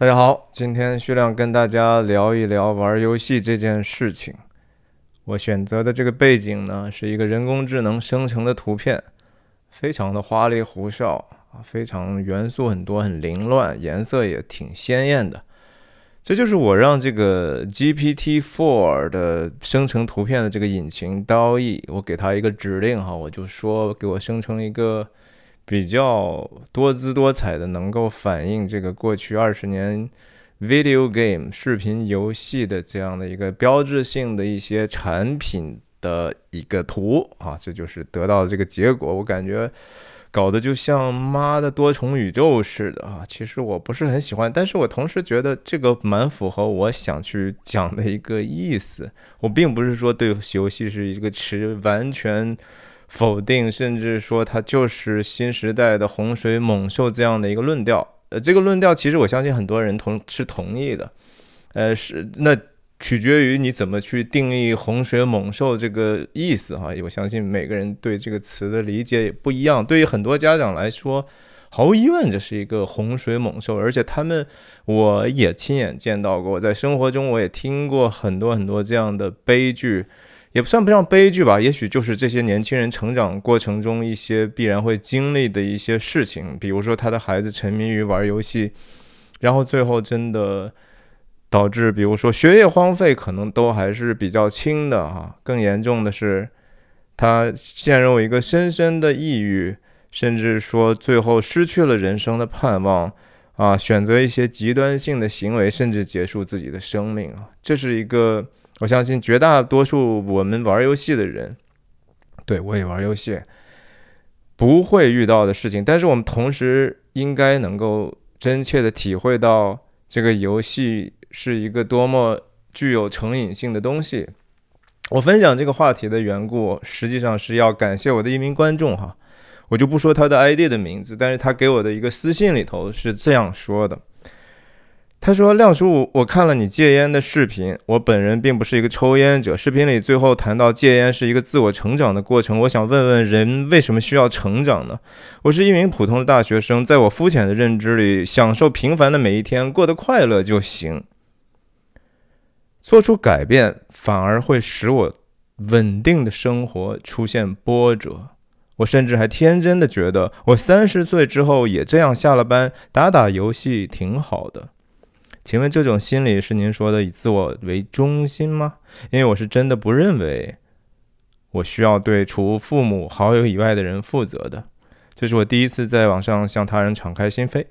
大家好，今天徐亮跟大家聊一聊玩游戏这件事情。我选择的这个背景呢，是一个人工智能生成的图片，非常的花里胡哨啊，非常元素很多，很凌乱，颜色也挺鲜艳的。这就是我让这个 GPT-4 的生成图片的这个引擎 DALL-E，我给它一个指令哈，我就说给我生成一个。比较多姿多彩的，能够反映这个过去二十年 video game 视频游戏的这样的一个标志性的一些产品的一个图啊，这就是得到的这个结果。我感觉搞得就像妈的多重宇宙似的啊！其实我不是很喜欢，但是我同时觉得这个蛮符合我想去讲的一个意思。我并不是说对游戏是一个持完全。否定，甚至说它就是新时代的洪水猛兽这样的一个论调。呃，这个论调其实我相信很多人同是同意的。呃，是那取决于你怎么去定义洪水猛兽这个意思哈。我相信每个人对这个词的理解也不一样。对于很多家长来说，毫无疑问这是一个洪水猛兽，而且他们我也亲眼见到过，在生活中我也听过很多很多这样的悲剧。也不算不上悲剧吧，也许就是这些年轻人成长过程中一些必然会经历的一些事情，比如说他的孩子沉迷于玩游戏，然后最后真的导致，比如说学业荒废，可能都还是比较轻的哈。更严重的是，他陷入一个深深的抑郁，甚至说最后失去了人生的盼望啊，选择一些极端性的行为，甚至结束自己的生命啊，这是一个。我相信绝大多数我们玩游戏的人，对我也玩游戏，不会遇到的事情。但是我们同时应该能够真切的体会到这个游戏是一个多么具有成瘾性的东西。我分享这个话题的缘故，实际上是要感谢我的一名观众哈，我就不说他的 ID 的名字，但是他给我的一个私信里头是这样说的。他说：“亮叔，我看了你戒烟的视频。我本人并不是一个抽烟者。视频里最后谈到戒烟是一个自我成长的过程。我想问问，人为什么需要成长呢？我是一名普通的大学生，在我肤浅的认知里，享受平凡的每一天，过得快乐就行。做出改变反而会使我稳定的生活出现波折。我甚至还天真的觉得，我三十岁之后也这样下了班打打游戏挺好的。”请问这种心理是您说的以自我为中心吗？因为我是真的不认为我需要对除父母、好友以外的人负责的。这是我第一次在网上向他人敞开心扉。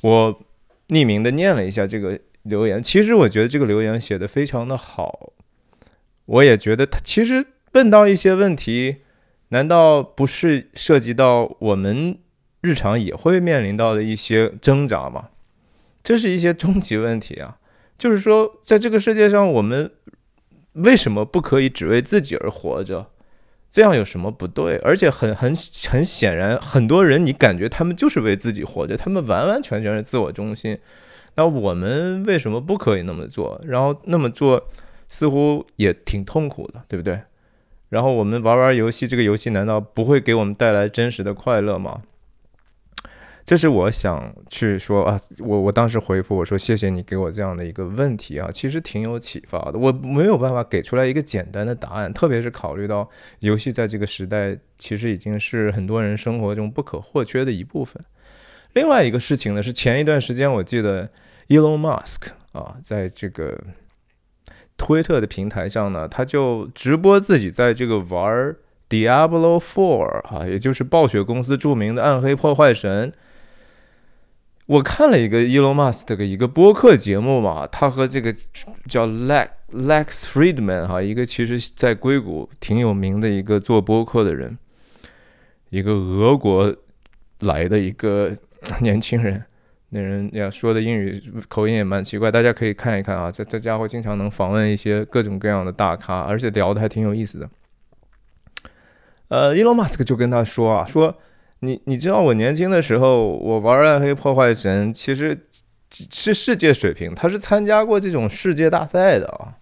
我匿名的念了一下这个留言，其实我觉得这个留言写的非常的好。我也觉得他其实问到一些问题，难道不是涉及到我们日常也会面临到的一些挣扎吗？这是一些终极问题啊，就是说，在这个世界上，我们为什么不可以只为自己而活着？这样有什么不对？而且很很很显然，很多人你感觉他们就是为自己活着，他们完完全全是自我中心。那我们为什么不可以那么做？然后那么做似乎也挺痛苦的，对不对？然后我们玩玩游戏，这个游戏难道不会给我们带来真实的快乐吗？这是我想去说啊，我我当时回复我说谢谢你给我这样的一个问题啊，其实挺有启发的。我没有办法给出来一个简单的答案，特别是考虑到游戏在这个时代其实已经是很多人生活中不可或缺的一部分。另外一个事情呢，是前一段时间我记得 Elon Musk 啊，在这个推特的平台上呢，他就直播自己在这个玩 Diablo Four 啊，也就是暴雪公司著名的暗黑破坏神。我看了一个 Elon Musk 的一个播客节目嘛，他和这个叫 Lex Lex Friedman 哈，一个其实在硅谷挺有名的一个做播客的人，一个俄国来的一个年轻人，那人呀说的英语口音也蛮奇怪，大家可以看一看啊，这这家伙经常能访问一些各种各样的大咖，而且聊的还挺有意思的。呃，Elon Musk 就跟他说啊，说。你你知道我年轻的时候，我玩暗黑破坏神，其实是世界水平，他是参加过这种世界大赛的啊。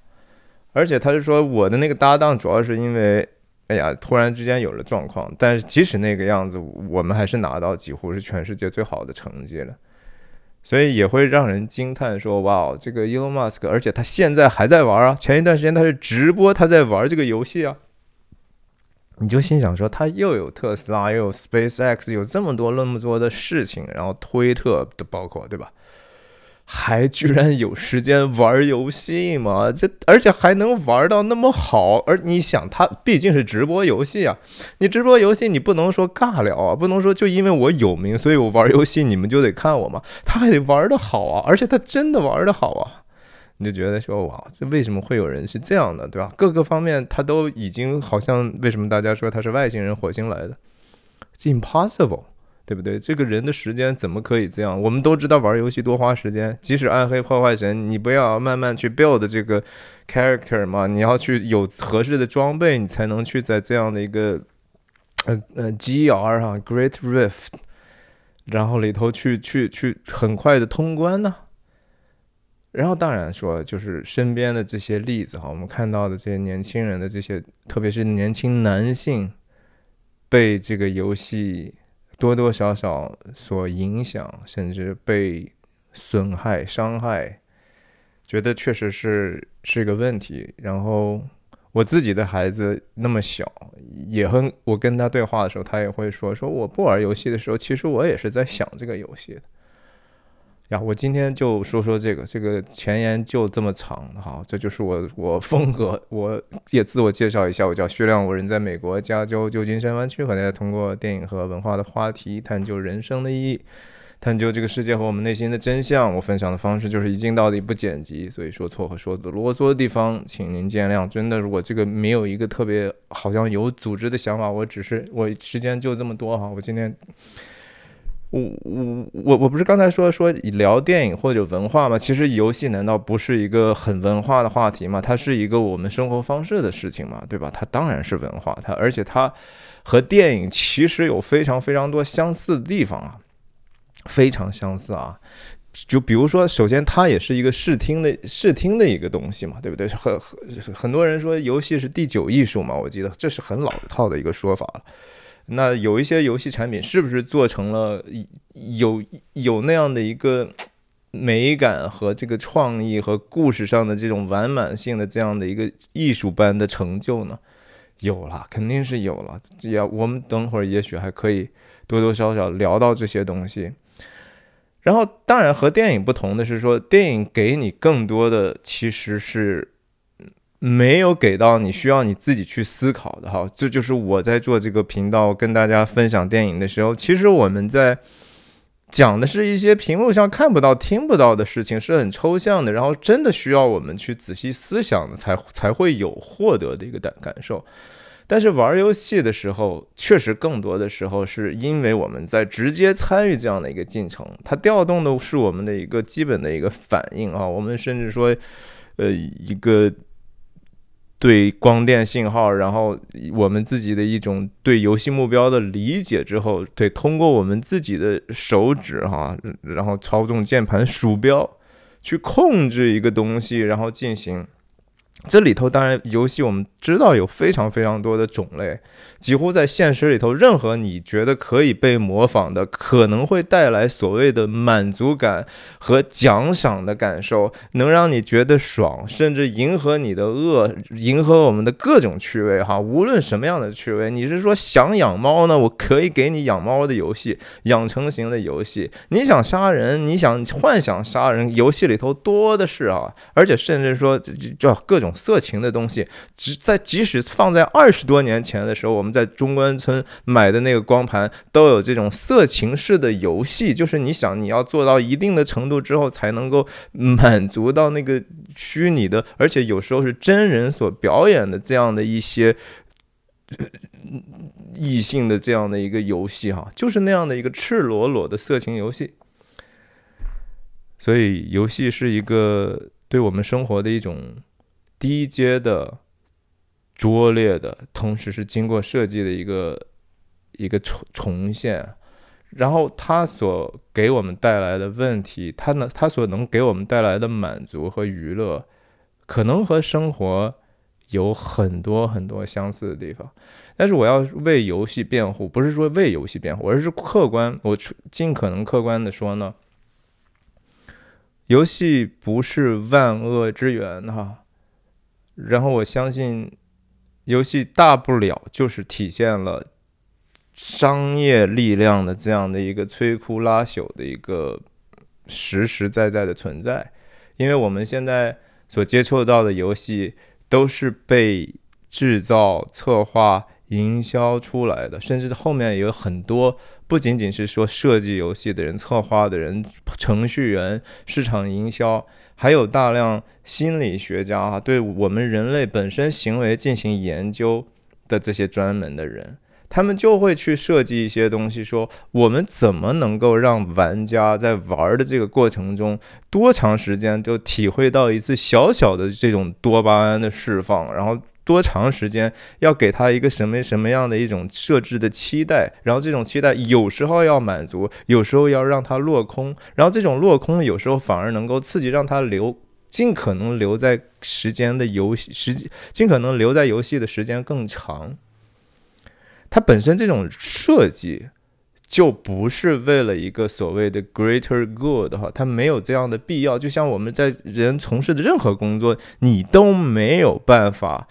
而且他是说我的那个搭档，主要是因为，哎呀，突然之间有了状况。但是即使那个样子，我们还是拿到几乎是全世界最好的成绩了。所以也会让人惊叹说：“哇，这个 Elon Musk，而且他现在还在玩啊！前一段时间他是直播他在玩这个游戏啊。”你就心想说，他又有特斯拉，又有 SpaceX，有这么多那么多的事情，然后推特的包括，对吧？还居然有时间玩游戏吗？这而且还能玩到那么好，而你想，他毕竟是直播游戏啊，你直播游戏你不能说尬聊啊，不能说就因为我有名，所以我玩游戏你们就得看我吗？他还得玩的好啊，而且他真的玩的好啊。你就觉得说哇，这为什么会有人是这样的，对吧？各个方面他都已经好像为什么大家说他是外星人、火星来的？Impossible，对不对？这个人的时间怎么可以这样？我们都知道玩游戏多花时间，即使暗黑破坏神，你不要慢慢去 build 这个 character 嘛，你要去有合适的装备，你才能去在这样的一个呃呃 GR 哈 Great Rift，然后里头去去去很快的通关呢。然后当然说，就是身边的这些例子哈，我们看到的这些年轻人的这些，特别是年轻男性，被这个游戏多多少少所影响，甚至被损害、伤害，觉得确实是是个问题。然后我自己的孩子那么小，也很我跟他对话的时候，他也会说：说我不玩游戏的时候，其实我也是在想这个游戏的。呀，我今天就说说这个，这个前言就这么长，好，这就是我我风格，我也自我介绍一下，我叫薛亮，我人在美国加州旧金山湾区，和大家通过电影和文化的话题，探究人生的意义，探究这个世界和我们内心的真相。我分享的方式就是一镜到底，不剪辑，所以说错和说的啰嗦的地方，请您见谅。真的，如果这个没有一个特别好像有组织的想法，我只是我时间就这么多哈，我今天。我我我我不是刚才说说聊电影或者文化吗？其实游戏难道不是一个很文化的话题吗？它是一个我们生活方式的事情嘛，对吧？它当然是文化，它而且它和电影其实有非常非常多相似的地方啊，非常相似啊。就比如说，首先它也是一个视听的视听的一个东西嘛，对不对？很很很多人说游戏是第九艺术嘛，我记得这是很老套的一个说法了。那有一些游戏产品是不是做成了有有那样的一个美感和这个创意和故事上的这种完满性的这样的一个艺术般的成就呢？有了，肯定是有了。也我们等会儿也许还可以多多少少聊到这些东西。然后，当然和电影不同的是说，电影给你更多的其实是。没有给到你需要你自己去思考的哈，这就是我在做这个频道跟大家分享电影的时候，其实我们在讲的是一些屏幕上看不到、听不到的事情，是很抽象的，然后真的需要我们去仔细思想的，才才会有获得的一个感感受。但是玩游戏的时候，确实更多的时候是因为我们在直接参与这样的一个进程，它调动的是我们的一个基本的一个反应啊，我们甚至说，呃，一个。对光电信号，然后我们自己的一种对游戏目标的理解之后，对通过我们自己的手指哈，然后操纵键盘、鼠标去控制一个东西，然后进行。这里头当然游戏我们知道有非常非常多的种类。几乎在现实里头，任何你觉得可以被模仿的，可能会带来所谓的满足感和奖赏的感受，能让你觉得爽，甚至迎合你的恶，迎合我们的各种趣味哈。无论什么样的趣味，你是说想养猫呢？我可以给你养猫的游戏，养成型的游戏。你想杀人，你想幻想杀人，游戏里头多的是啊。而且甚至说就各种色情的东西，只在即使放在二十多年前的时候，我们。在中关村买的那个光盘都有这种色情式的游戏，就是你想你要做到一定的程度之后，才能够满足到那个虚拟的，而且有时候是真人所表演的这样的一些异性的这样的一个游戏哈，就是那样的一个赤裸裸的色情游戏。所以，游戏是一个对我们生活的一种低阶的。拙劣的同时是经过设计的一个一个重重现，然后它所给我们带来的问题，它能它所能给我们带来的满足和娱乐，可能和生活有很多很多相似的地方。但是我要为游戏辩护，不是说为游戏辩护，而是客观，我尽可能客观的说呢，游戏不是万恶之源哈。然后我相信，游戏大不了就是体现了商业力量的这样的一个摧枯拉朽的一个实实在在的存在，因为我们现在所接触到的游戏都是被制造、策划。营销出来的，甚至后面有很多，不仅仅是说设计游戏的人、策划的人、程序员、市场营销，还有大量心理学家啊，对我们人类本身行为进行研究的这些专门的人，他们就会去设计一些东西，说我们怎么能够让玩家在玩的这个过程中，多长时间就体会到一次小小的这种多巴胺的释放，然后。多长时间要给他一个什么什么样的一种设置的期待，然后这种期待有时候要满足，有时候要让它落空，然后这种落空有时候反而能够刺激让他留，尽可能留在时间的游戏时，尽可能留在游戏的时间更长。它本身这种设计就不是为了一个所谓的 greater good 哈，它没有这样的必要。就像我们在人从事的任何工作，你都没有办法。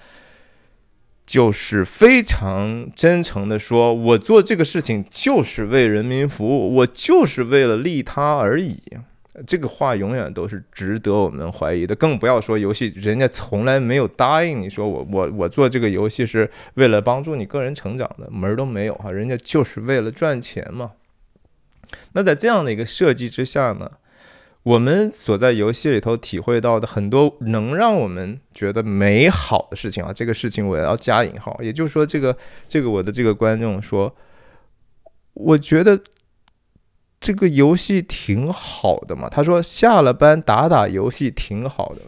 就是非常真诚的说，我做这个事情就是为人民服务，我就是为了利他而已。这个话永远都是值得我们怀疑的，更不要说游戏，人家从来没有答应你说我我我做这个游戏是为了帮助你个人成长的，门儿都没有哈，人家就是为了赚钱嘛。那在这样的一个设计之下呢？我们所在游戏里头体会到的很多能让我们觉得美好的事情啊，这个事情我要加引号，也就是说，这个这个我的这个观众说，我觉得这个游戏挺好的嘛。他说下了班打打游戏挺好的。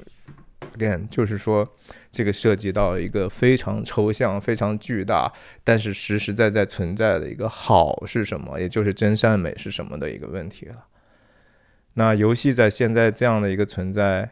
Again，就是说这个涉及到一个非常抽象、非常巨大，但是实实在在存在的一个好是什么，也就是真善美是什么的一个问题了。那游戏在现在这样的一个存在，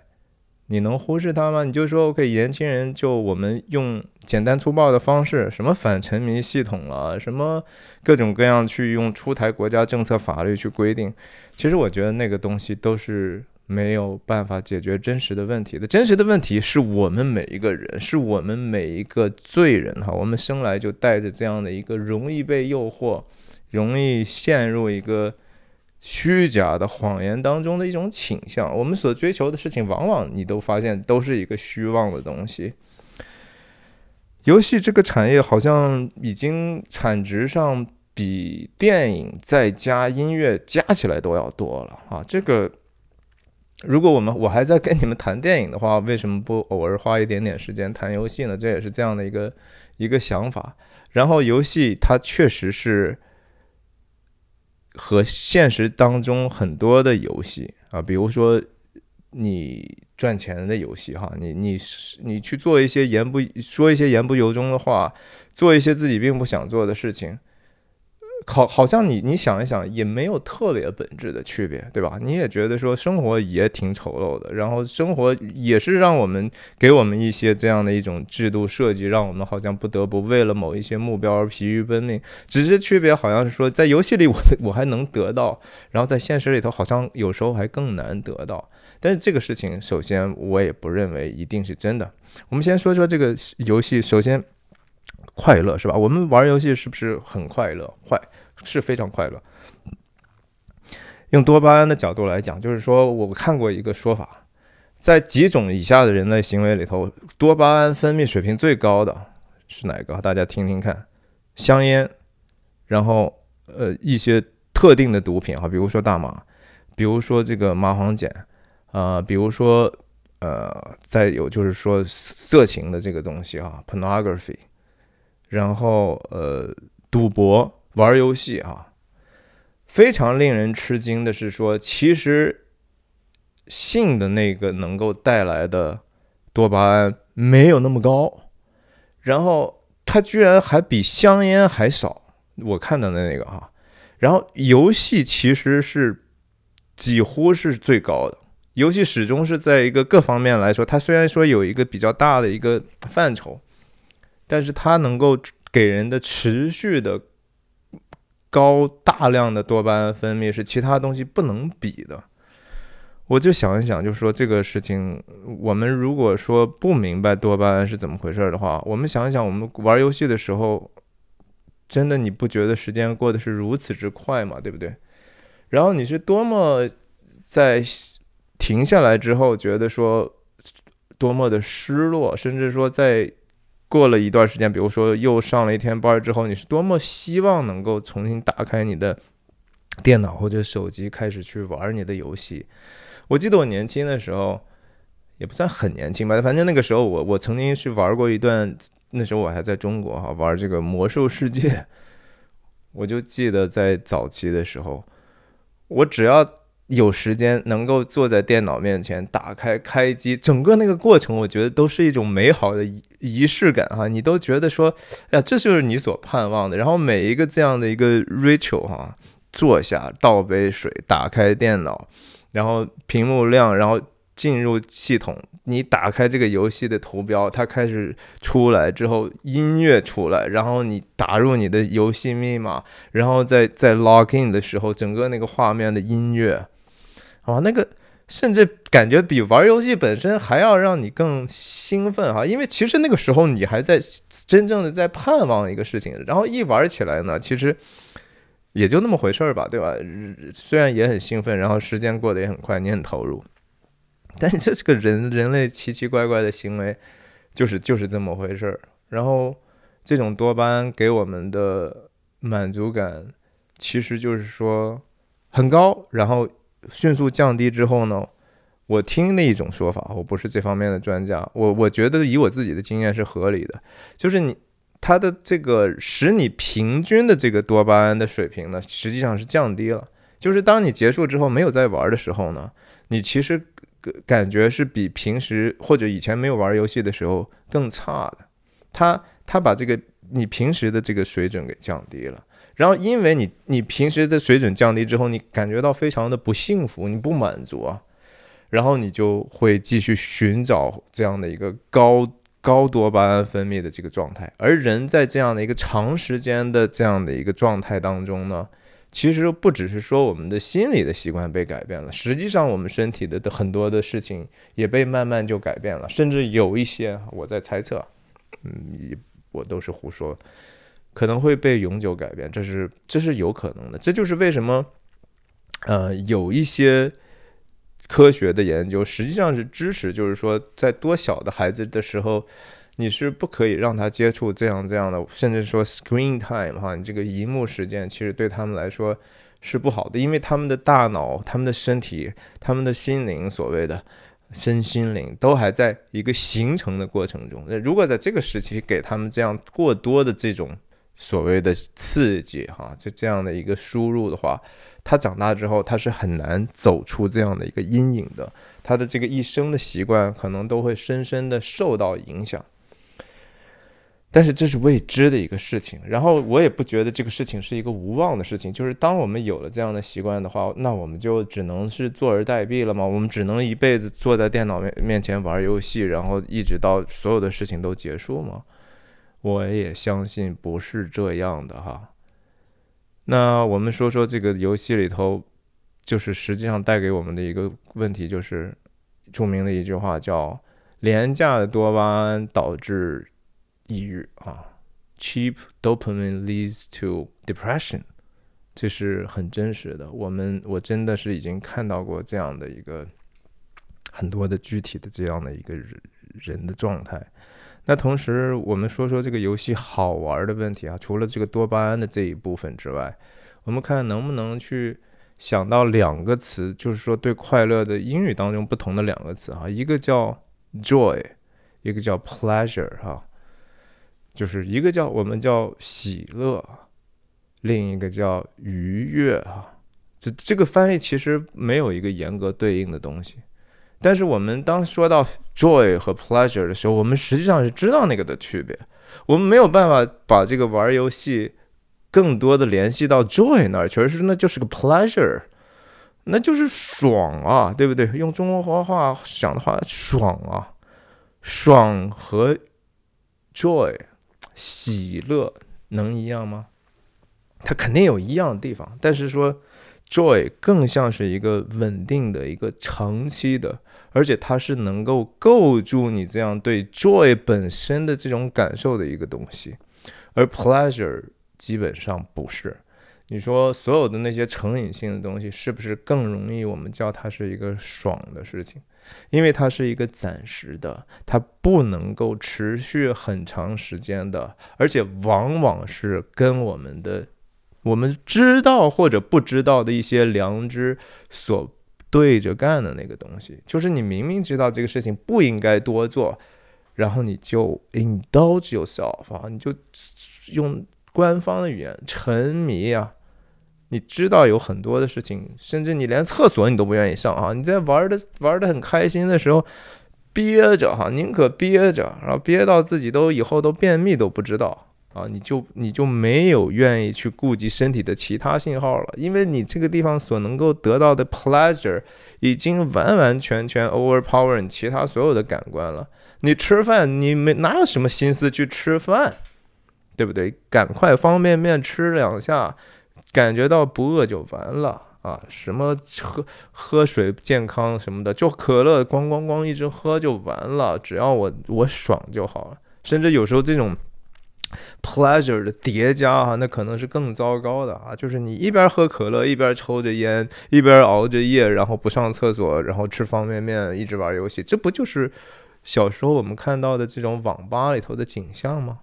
你能忽视它吗？你就说 OK，年轻人就我们用简单粗暴的方式，什么反沉迷系统啊，什么各种各样去用出台国家政策法律去规定，其实我觉得那个东西都是没有办法解决真实的问题的。真实的问题是我们每一个人，是我们每一个罪人哈，我们生来就带着这样的一个容易被诱惑，容易陷入一个。虚假的谎言当中的一种倾向，我们所追求的事情，往往你都发现都是一个虚妄的东西。游戏这个产业好像已经产值上比电影再加音乐加起来都要多了啊！这个，如果我们我还在跟你们谈电影的话，为什么不偶尔花一点点时间谈游戏呢？这也是这样的一个一个想法。然后游戏它确实是。和现实当中很多的游戏啊，比如说你赚钱的游戏哈，你你你去做一些言不说一些言不由衷的话，做一些自己并不想做的事情。好，好像你你想一想，也没有特别本质的区别，对吧？你也觉得说生活也挺丑陋的，然后生活也是让我们给我们一些这样的一种制度设计，让我们好像不得不为了某一些目标而疲于奔命。只是区别好像是说，在游戏里 我我还能得到，然后在现实里头好像有时候还更难得到。但是这个事情，首先我也不认为一定是真的。我们先说说这个游戏，首先快乐是吧？我们玩游戏是不是很快乐？坏。是非常快乐。用多巴胺的角度来讲，就是说，我看过一个说法，在几种以下的人类行为里头，多巴胺分泌水平最高的是哪个？大家听听看：香烟，然后呃一些特定的毒品哈，比如说大麻，比如说这个麻黄碱，啊，比如说呃再有就是说色情的这个东西哈，pornography，然后呃赌博。玩游戏啊，非常令人吃惊的是说，其实性的那个能够带来的多巴胺没有那么高，然后它居然还比香烟还少。我看到的那个哈，然后游戏其实是几乎是最高的，游戏始终是在一个各方面来说，它虽然说有一个比较大的一个范畴，但是它能够给人的持续的。高大量的多巴胺分泌是其他东西不能比的。我就想一想，就说这个事情，我们如果说不明白多巴胺是怎么回事的话，我们想一想，我们玩游戏的时候，真的你不觉得时间过得是如此之快吗？对不对？然后你是多么在停下来之后，觉得说多么的失落，甚至说在过了一段时间，比如说又上了一天班之后，你是多么希望能够重新打开你的电脑或者手机，开始去玩你的游戏。我记得我年轻的时候，也不算很年轻吧，反正那个时候我我曾经是玩过一段，那时候我还在中国哈，玩这个魔兽世界。我就记得在早期的时候，我只要有时间能够坐在电脑面前，打开开机，整个那个过程，我觉得都是一种美好的仪仪式感哈，你都觉得说，哎呀，这就是你所盼望的。然后每一个这样的一个 ritual 哈，坐下倒杯水，打开电脑。然后屏幕亮，然后进入系统，你打开这个游戏的图标，它开始出来之后，音乐出来，然后你打入你的游戏密码，然后在在 log in 的时候，整个那个画面的音乐，啊，那个甚至感觉比玩游戏本身还要让你更兴奋哈，因为其实那个时候你还在真正的在盼望一个事情，然后一玩起来呢，其实。也就那么回事儿吧，对吧？虽然也很兴奋，然后时间过得也很快，你很投入，但是这是个人人类奇奇怪怪的行为，就是就是这么回事儿。然后这种多巴胺给我们的满足感，其实就是说很高，然后迅速降低之后呢，我听那一种说法，我不是这方面的专家，我我觉得以我自己的经验是合理的，就是你。它的这个使你平均的这个多巴胺的水平呢，实际上是降低了。就是当你结束之后没有再玩的时候呢，你其实感觉是比平时或者以前没有玩游戏的时候更差的。它它把这个你平时的这个水准给降低了。然后因为你你平时的水准降低之后，你感觉到非常的不幸福，你不满足啊，然后你就会继续寻找这样的一个高。高多巴胺分泌的这个状态，而人在这样的一个长时间的这样的一个状态当中呢，其实不只是说我们的心理的习惯被改变了，实际上我们身体的很多的事情也被慢慢就改变了，甚至有一些我在猜测，嗯，我都是胡说，可能会被永久改变，这是这是有可能的，这就是为什么，呃，有一些。科学的研究实际上是支持，就是说，在多小的孩子的时候，你是不可以让他接触这样这样的，甚至说 screen time 哈，你这个荧幕时间其实对他们来说是不好的，因为他们的大脑、他们的身体、他们的心灵，所谓的身心灵都还在一个形成的过程中。那如果在这个时期给他们这样过多的这种所谓的刺激哈，就这样的一个输入的话，他长大之后，他是很难走出这样的一个阴影的。他的这个一生的习惯可能都会深深的受到影响。但是这是未知的一个事情。然后我也不觉得这个事情是一个无望的事情。就是当我们有了这样的习惯的话，那我们就只能是坐而待毙了吗？我们只能一辈子坐在电脑面面前玩游戏，然后一直到所有的事情都结束吗？我也相信不是这样的哈。那我们说说这个游戏里头，就是实际上带给我们的一个问题，就是著名的一句话叫“廉价的多巴胺导致抑郁”啊，“cheap dopamine leads to depression”，这是很真实的。我们我真的是已经看到过这样的一个很多的具体的这样的一个人人的状态。那同时，我们说说这个游戏好玩的问题啊。除了这个多巴胺的这一部分之外，我们看能不能去想到两个词，就是说对快乐的英语当中不同的两个词哈。一个叫 joy，一个叫 pleasure 哈，就是一个叫我们叫喜乐，另一个叫愉悦哈。这这个翻译其实没有一个严格对应的东西。但是我们当说到 joy 和 pleasure 的时候，我们实际上是知道那个的区别。我们没有办法把这个玩游戏更多的联系到 joy 那儿，确实那就是个 pleasure，那就是爽啊，对不对？用中国话讲的话，爽啊，爽和 joy 喜乐能一样吗？它肯定有一样的地方，但是说 joy 更像是一个稳定的一个长期的，而且它是能够构筑你这样对 joy 本身的这种感受的一个东西，而 pleasure 基本上不是。你说所有的那些成瘾性的东西，是不是更容易我们叫它是一个爽的事情？因为它是一个暂时的，它不能够持续很长时间的，而且往往是跟我们的我们知道或者不知道的一些良知所对着干的那个东西。就是你明明知道这个事情不应该多做，然后你就 indulge yourself 啊，你就用官方的语言沉迷啊。你知道有很多的事情，甚至你连厕所你都不愿意上啊！你在玩的玩的很开心的时候，憋着哈，宁可憋着，然后憋到自己都以后都便秘都不知道啊！你就你就没有愿意去顾及身体的其他信号了，因为你这个地方所能够得到的 pleasure 已经完完全全 overpower 你其他所有的感官了。你吃饭，你没哪有什么心思去吃饭，对不对？赶快方便面吃两下。感觉到不饿就完了啊！什么喝喝水健康什么的，就可乐咣咣咣一直喝就完了。只要我我爽就好了。甚至有时候这种 pleasure 的叠加哈，那可能是更糟糕的啊！就是你一边喝可乐，一边抽着烟，一边熬着夜，然后不上厕所，然后吃方便面，一直玩游戏，这不就是小时候我们看到的这种网吧里头的景象吗？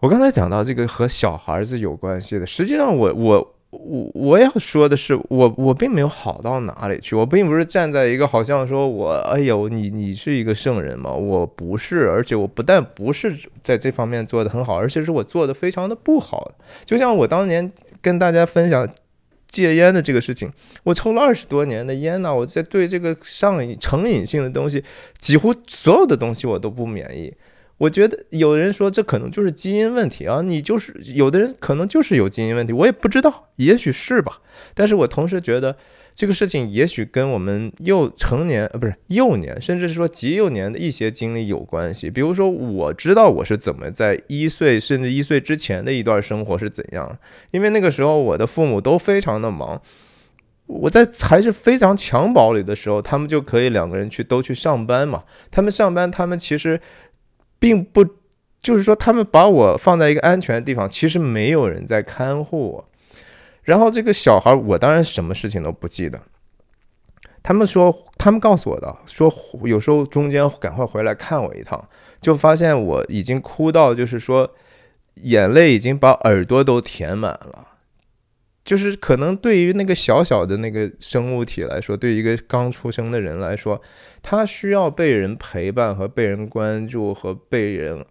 我刚才讲到这个和小孩子有关系的，实际上我我我我要说的是，我我并没有好到哪里去，我并不是站在一个好像说我哎呦你你是一个圣人嘛，我不是，而且我不但不是在这方面做的很好，而且是我做的非常的不好。就像我当年跟大家分享戒烟的这个事情，我抽了二十多年的烟呢，我在对这个上瘾成瘾性的东西，几乎所有的东西我都不免疫。我觉得有人说这可能就是基因问题啊，你就是有的人可能就是有基因问题，我也不知道，也许是吧。但是我同时觉得这个事情也许跟我们幼成年呃不是幼年，甚至是说极幼年的一些经历有关系。比如说，我知道我是怎么在一岁甚至一岁之前的一段生活是怎样，因为那个时候我的父母都非常的忙，我在还是非常襁褓里的时候，他们就可以两个人去都去上班嘛。他们上班，他们其实。并不，就是说，他们把我放在一个安全的地方，其实没有人在看护我。然后这个小孩，我当然什么事情都不记得。他们说，他们告诉我的，说有时候中间赶快回来看我一趟，就发现我已经哭到，就是说眼泪已经把耳朵都填满了。就是可能对于那个小小的那个生物体来说，对于一个刚出生的人来说，他需要被人陪伴和被人关注和被人，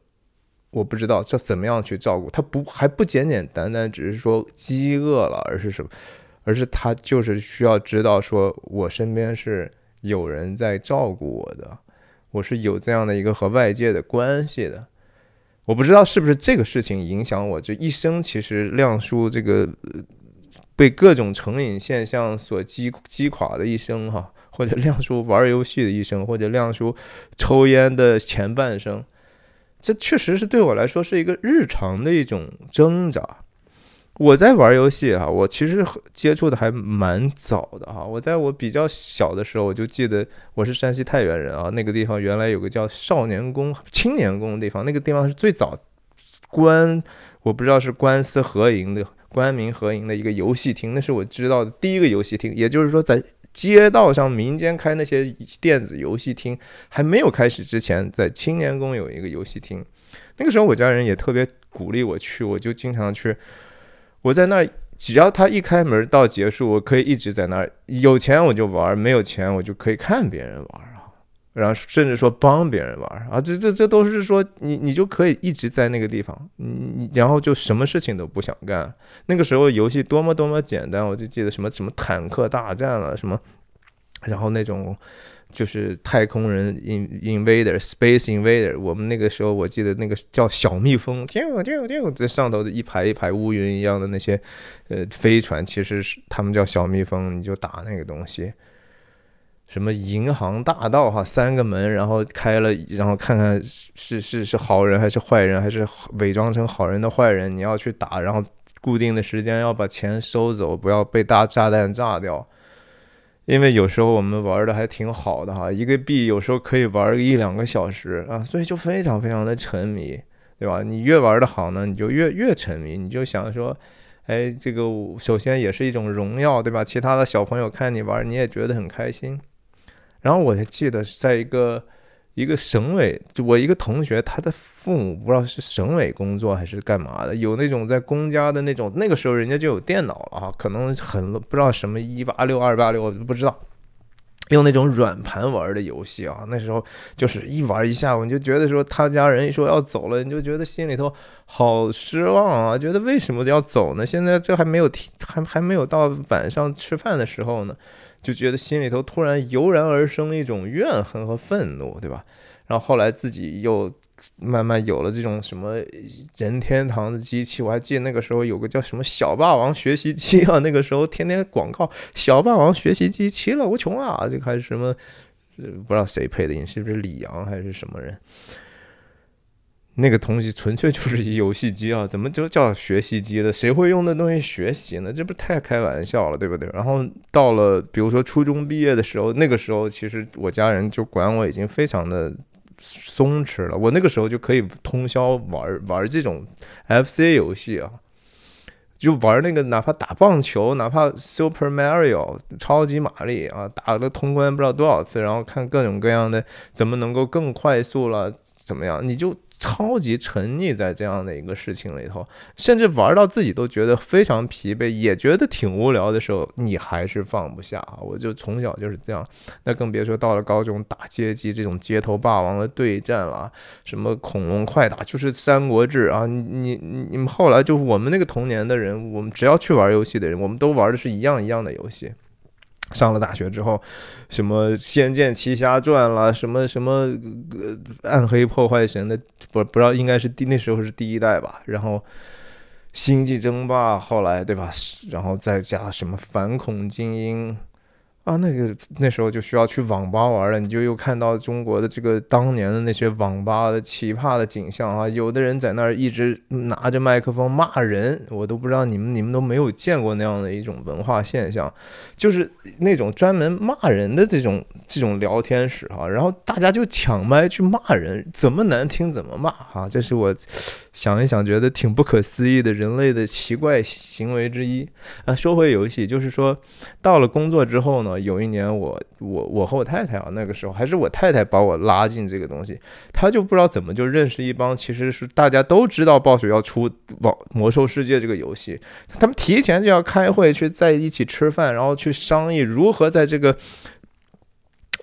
我不知道这怎么样去照顾他，不还不简简单单只是说饥饿了，而是什么？而是他就是需要知道说我身边是有人在照顾我的，我是有这样的一个和外界的关系的。我不知道是不是这个事情影响我这一生，其实亮叔这个。被各种成瘾现象所击击垮的一生，哈，或者亮叔玩游戏的一生，或者亮叔抽烟的前半生，这确实是对我来说是一个日常的一种挣扎。我在玩游戏啊，我其实接触的还蛮早的哈。我在我比较小的时候，我就记得我是山西太原人啊，那个地方原来有个叫少年宫、青年宫的地方，那个地方是最早官，我不知道是官司合营的。官民合营的一个游戏厅，那是我知道的第一个游戏厅。也就是说，在街道上民间开那些电子游戏厅还没有开始之前，在青年宫有一个游戏厅。那个时候，我家人也特别鼓励我去，我就经常去。我在那儿，只要他一开门到结束，我可以一直在那儿。有钱我就玩，没有钱我就可以看别人玩。然后甚至说帮别人玩啊，这这这都是说你你就可以一直在那个地方，你你然后就什么事情都不想干。那个时候游戏多么多么简单，我就记得什么什么坦克大战了什么，然后那种就是太空人 in invader space invader，我们那个时候我记得那个叫小蜜蜂，丢丢丢，在上头的一排一排乌云一样的那些呃飞船，其实是他们叫小蜜蜂，你就打那个东西。什么银行大盗哈，三个门，然后开了，然后看看是是是好人还是坏人，还是伪装成好人的坏人，你要去打，然后固定的时间要把钱收走，不要被大炸弹炸掉。因为有时候我们玩的还挺好的哈，一个币有时候可以玩一两个小时啊，所以就非常非常的沉迷，对吧？你越玩的好呢，你就越越沉迷，你就想说，哎，这个首先也是一种荣耀，对吧？其他的小朋友看你玩，你也觉得很开心。然后我还记得在一个。一个省委，就我一个同学，他的父母不知道是省委工作还是干嘛的，有那种在公家的那种，那个时候人家就有电脑了啊，可能很不知道什么一八六二八六，我不知道，用那种软盘玩的游戏啊，那时候就是一玩一下午，你就觉得说他家人一说要走了，你就觉得心里头好失望啊，觉得为什么要走呢？现在这还没有提，还还没有到晚上吃饭的时候呢。就觉得心里头突然油然而生一种怨恨和愤怒，对吧？然后后来自己又慢慢有了这种什么任天堂的机器，我还记得那个时候有个叫什么小霸王学习机啊，那个时候天天广告小霸王学习机其乐无穷啊，就还是什么不知道谁配的音，是不是李阳还是什么人？那个东西纯粹就是一游戏机啊，怎么就叫学习机了？谁会用那东西学习呢？这不太开玩笑了，对不对？然后到了比如说初中毕业的时候，那个时候其实我家人就管我已经非常的松弛了，我那个时候就可以通宵玩玩这种 FC 游戏啊，就玩那个哪怕打棒球，哪怕 Super Mario 超级玛丽啊，打了通关不知道多少次，然后看各种各样的怎么能够更快速了，怎么样？你就。超级沉溺在这样的一个事情里头，甚至玩到自己都觉得非常疲惫，也觉得挺无聊的时候，你还是放不下啊！我就从小就是这样，那更别说到了高中打街机这种街头霸王的对战了，什么恐龙快打，就是三国志啊！你你你们后来就是我们那个童年的人，我们只要去玩游戏的人，我们都玩的是一样一样的游戏。上了大学之后，什么《仙剑奇侠传》啦，什么什么《暗黑破坏神》的，不不知道应该是第那时候是第一代吧。然后《星际争霸》后来对吧？然后再加什么《反恐精英》。啊，那个那时候就需要去网吧玩了，你就又看到中国的这个当年的那些网吧的奇葩的景象啊！有的人在那儿一直拿着麦克风骂人，我都不知道你们你们都没有见过那样的一种文化现象，就是那种专门骂人的这种这种聊天室哈，然后大家就抢麦去骂人，怎么难听怎么骂哈，这是我想一想觉得挺不可思议的人类的奇怪行为之一啊。说回游戏，就是说到了工作之后呢。有一年，我我我和我太太啊，那个时候还是我太太把我拉进这个东西，她就不知道怎么就认识一帮，其实是大家都知道暴雪要出《网魔兽世界》这个游戏，他们提前就要开会去在一起吃饭，然后去商议如何在这个。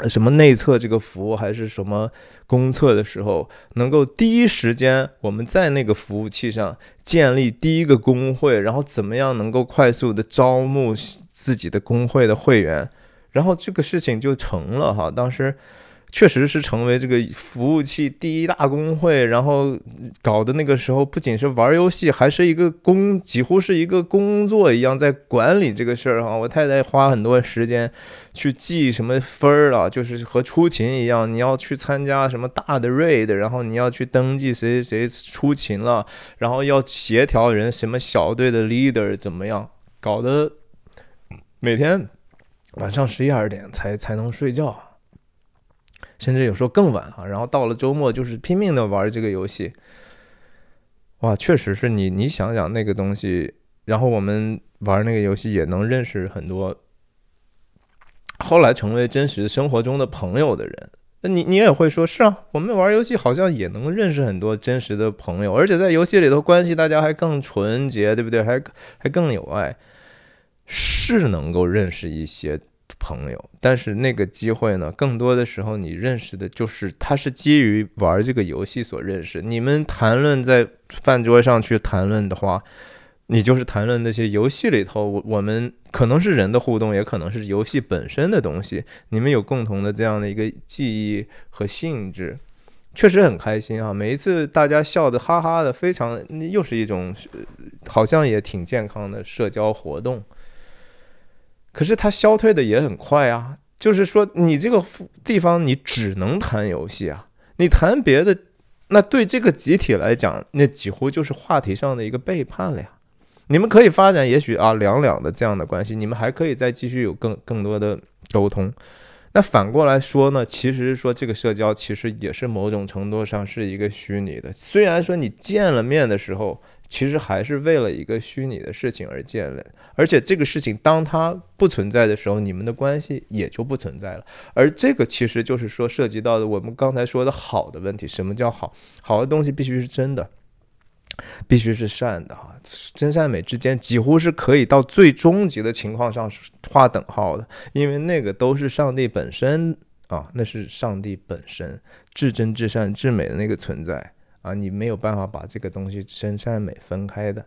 什么内测这个服务还是什么公测的时候，能够第一时间我们在那个服务器上建立第一个工会，然后怎么样能够快速的招募自己的工会的会员，然后这个事情就成了哈。当时。确实是成为这个服务器第一大工会，然后搞的那个时候，不仅是玩游戏，还是一个工，几乎是一个工作一样在管理这个事儿哈。我太太花很多时间去记什么分儿了，就是和出勤一样，你要去参加什么大的 raid，然后你要去登记谁谁出勤了，然后要协调人什么小队的 leader 怎么样，搞得每天晚上十一二点才才能睡觉。甚至有时候更晚啊，然后到了周末就是拼命的玩这个游戏，哇，确实是你你想想那个东西，然后我们玩那个游戏也能认识很多，后来成为真实生活中的朋友的人，那你你也会说，是啊，我们玩游戏好像也能认识很多真实的朋友，而且在游戏里头关系大家还更纯洁，对不对？还还更有爱，是能够认识一些。朋友，但是那个机会呢？更多的时候，你认识的就是他是基于玩这个游戏所认识。你们谈论在饭桌上去谈论的话，你就是谈论那些游戏里头，我我们可能是人的互动，也可能是游戏本身的东西。你们有共同的这样的一个记忆和性质，确实很开心啊！每一次大家笑的哈哈的，非常又是一种好像也挺健康的社交活动。可是它消退的也很快啊，就是说你这个地方你只能谈游戏啊，你谈别的，那对这个集体来讲，那几乎就是话题上的一个背叛了呀。你们可以发展，也许啊两两的这样的关系，你们还可以再继续有更更多的沟通。那反过来说呢，其实说这个社交其实也是某种程度上是一个虚拟的。虽然说你见了面的时候，其实还是为了一个虚拟的事情而建立，而且这个事情当它不存在的时候，你们的关系也就不存在了。而这个其实就是说涉及到的我们刚才说的好的问题。什么叫好？好的东西必须是真的。必须是善的哈，真善美之间几乎是可以到最终极的情况上画等号的，因为那个都是上帝本身啊，那是上帝本身至真至善至美的那个存在啊，你没有办法把这个东西真善美分开的。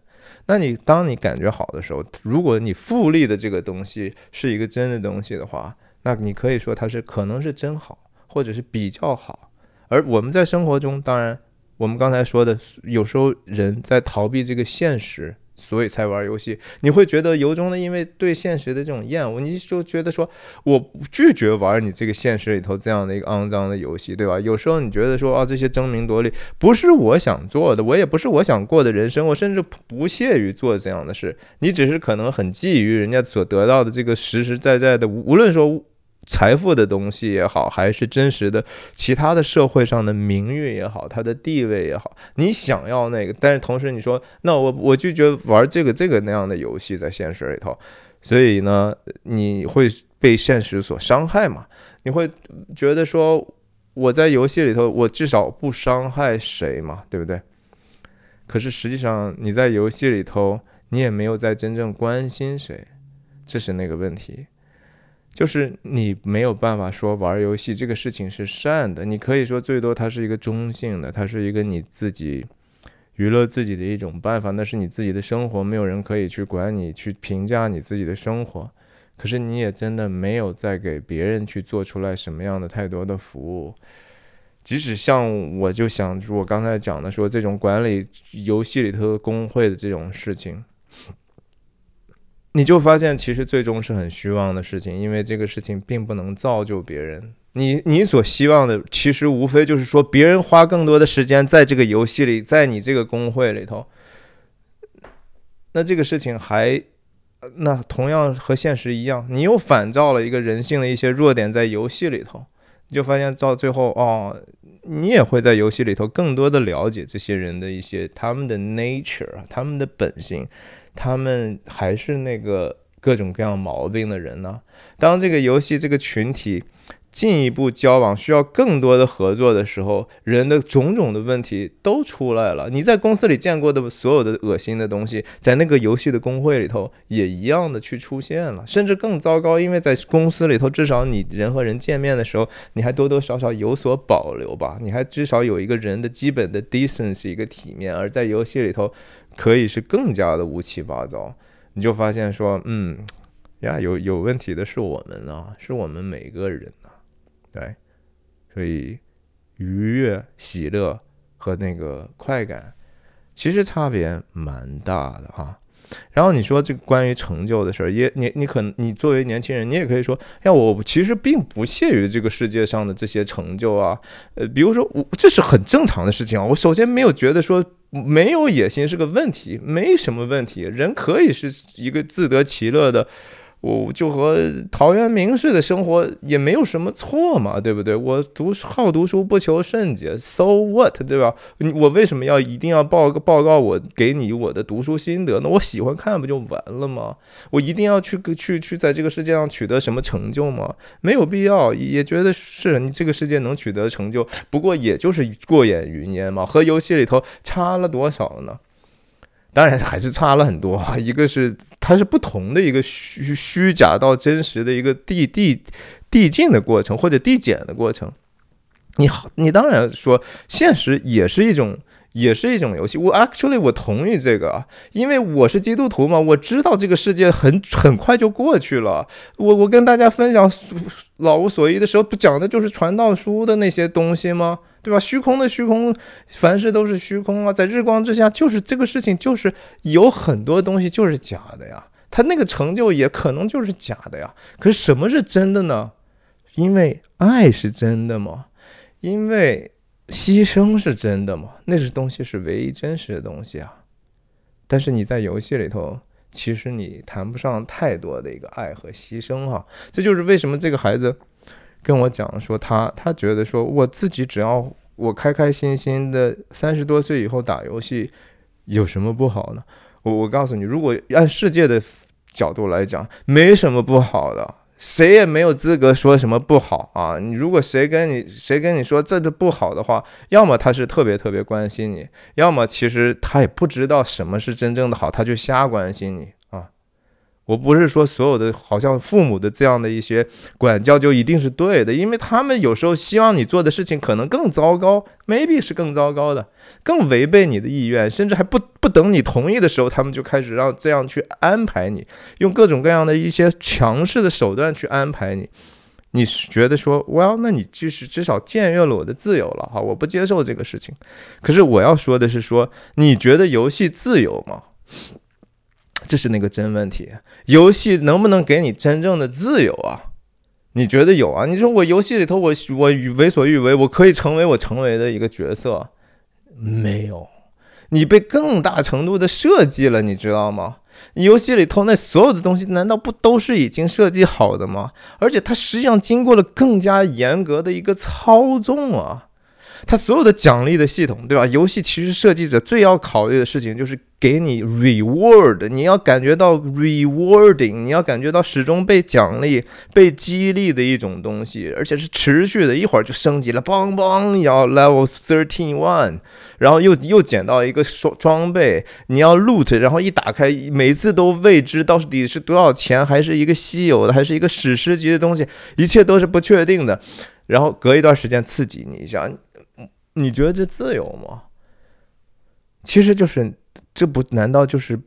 那你当你感觉好的时候，如果你复利的这个东西是一个真的东西的话，那你可以说它是可能是真好，或者是比较好。而我们在生活中，当然。我们刚才说的，有时候人在逃避这个现实，所以才玩游戏。你会觉得由衷的因为对现实的这种厌恶，你就觉得说，我拒绝玩你这个现实里头这样的一个肮脏的游戏，对吧？有时候你觉得说，啊，这些争名夺利不是我想做的，我也不是我想过的人生，我甚至不屑于做这样的事。你只是可能很觊觎人家所得到的这个实实在在的，无论说。财富的东西也好，还是真实的其他的社会上的名誉也好，他的地位也好，你想要那个，但是同时你说，那我我拒绝玩这个这个那样的游戏在现实里头，所以呢，你会被现实所伤害嘛？你会觉得说我在游戏里头，我至少不伤害谁嘛，对不对？可是实际上你在游戏里头，你也没有在真正关心谁，这是那个问题。就是你没有办法说玩游戏这个事情是善的，你可以说最多它是一个中性的，它是一个你自己娱乐自己的一种办法，那是你自己的生活，没有人可以去管你去评价你自己的生活。可是你也真的没有在给别人去做出来什么样的太多的服务，即使像我就想我刚才讲的说这种管理游戏里头工会的这种事情。你就发现，其实最终是很虚妄的事情，因为这个事情并不能造就别人。你你所希望的，其实无非就是说，别人花更多的时间在这个游戏里，在你这个工会里头。那这个事情还，那同样和现实一样，你又反照了一个人性的一些弱点在游戏里头，你就发现到最后，哦，你也会在游戏里头更多的了解这些人的一些他们的 nature 啊，他们的本性。他们还是那个各种各样毛病的人呢。当这个游戏这个群体进一步交往，需要更多的合作的时候，人的种种的问题都出来了。你在公司里见过的所有的恶心的东西，在那个游戏的公会里头也一样的去出现了，甚至更糟糕。因为在公司里头，至少你人和人见面的时候，你还多多少少有所保留吧，你还至少有一个人的基本的 decency 一个体面。而在游戏里头。可以是更加的乌七八糟，你就发现说，嗯，呀，有有问题的是我们啊，是我们每个人啊，对，所以愉悦、喜乐和那个快感，其实差别蛮大的哈。然后你说这个关于成就的事儿，也你你可能你作为年轻人，你也可以说，呀，我其实并不屑于这个世界上的这些成就啊，呃，比如说我这是很正常的事情啊。我首先没有觉得说没有野心是个问题，没什么问题，人可以是一个自得其乐的。我就和陶渊明似的生活也没有什么错嘛，对不对？我读好读书不求甚解，so what，对吧？我为什么要一定要报个报告？我给你我的读书心得呢？我喜欢看不就完了吗？我一定要去去去在这个世界上取得什么成就吗？没有必要，也觉得是你这个世界能取得成就，不过也就是过眼云烟嘛，和游戏里头差了多少呢？当然还是差了很多啊！一个是它是不同的一个虚虚假到真实的一个递递递进的过程，或者递减的过程。你好，你当然说现实也是一种。也是一种游戏，我 actually 我同意这个，因为我是基督徒嘛，我知道这个世界很很快就过去了。我我跟大家分享老无所依的时候，不讲的就是传道书的那些东西吗？对吧？虚空的虚空，凡事都是虚空啊，在日光之下，就是这个事情，就是有很多东西就是假的呀。他那个成就也可能就是假的呀。可是什么是真的呢？因为爱是真的吗？因为。牺牲是真的吗？那是东西是唯一真实的东西啊，但是你在游戏里头，其实你谈不上太多的一个爱和牺牲哈。这就是为什么这个孩子跟我讲说，他他觉得说我自己只要我开开心心的三十多岁以后打游戏，有什么不好呢？我我告诉你，如果按世界的角度来讲，没什么不好的。谁也没有资格说什么不好啊！你如果谁跟你谁跟你说这都不好的话，要么他是特别特别关心你，要么其实他也不知道什么是真正的好，他就瞎关心你。我不是说所有的好像父母的这样的一些管教就一定是对的，因为他们有时候希望你做的事情可能更糟糕，maybe 是更糟糕的，更违背你的意愿，甚至还不不等你同意的时候，他们就开始让这样去安排你，用各种各样的一些强势的手段去安排你。你觉得说，well，那你就是至少僭越了我的自由了哈，我不接受这个事情。可是我要说的是说，你觉得游戏自由吗？这是那个真问题，游戏能不能给你真正的自由啊？你觉得有啊？你说我游戏里头，我我为所欲为，我可以成为我成为的一个角色，没有，你被更大程度的设计了，你知道吗？游戏里头那所有的东西，难道不都是已经设计好的吗？而且它实际上经过了更加严格的一个操纵啊。它所有的奖励的系统，对吧？游戏其实设计者最要考虑的事情就是给你 reward，你要感觉到 rewarding，你要感觉到始终被奖励、被激励的一种东西，而且是持续的，一会儿就升级了，梆梆要 level thirteen one，然后又又捡到一个装装备，你要 loot，然后一打开，每次都未知到底是多少钱，还是一个稀有的，还是一个史诗级的东西，一切都是不确定的，然后隔一段时间刺激你一下。你觉得这自由吗？其实就是，这不难道就是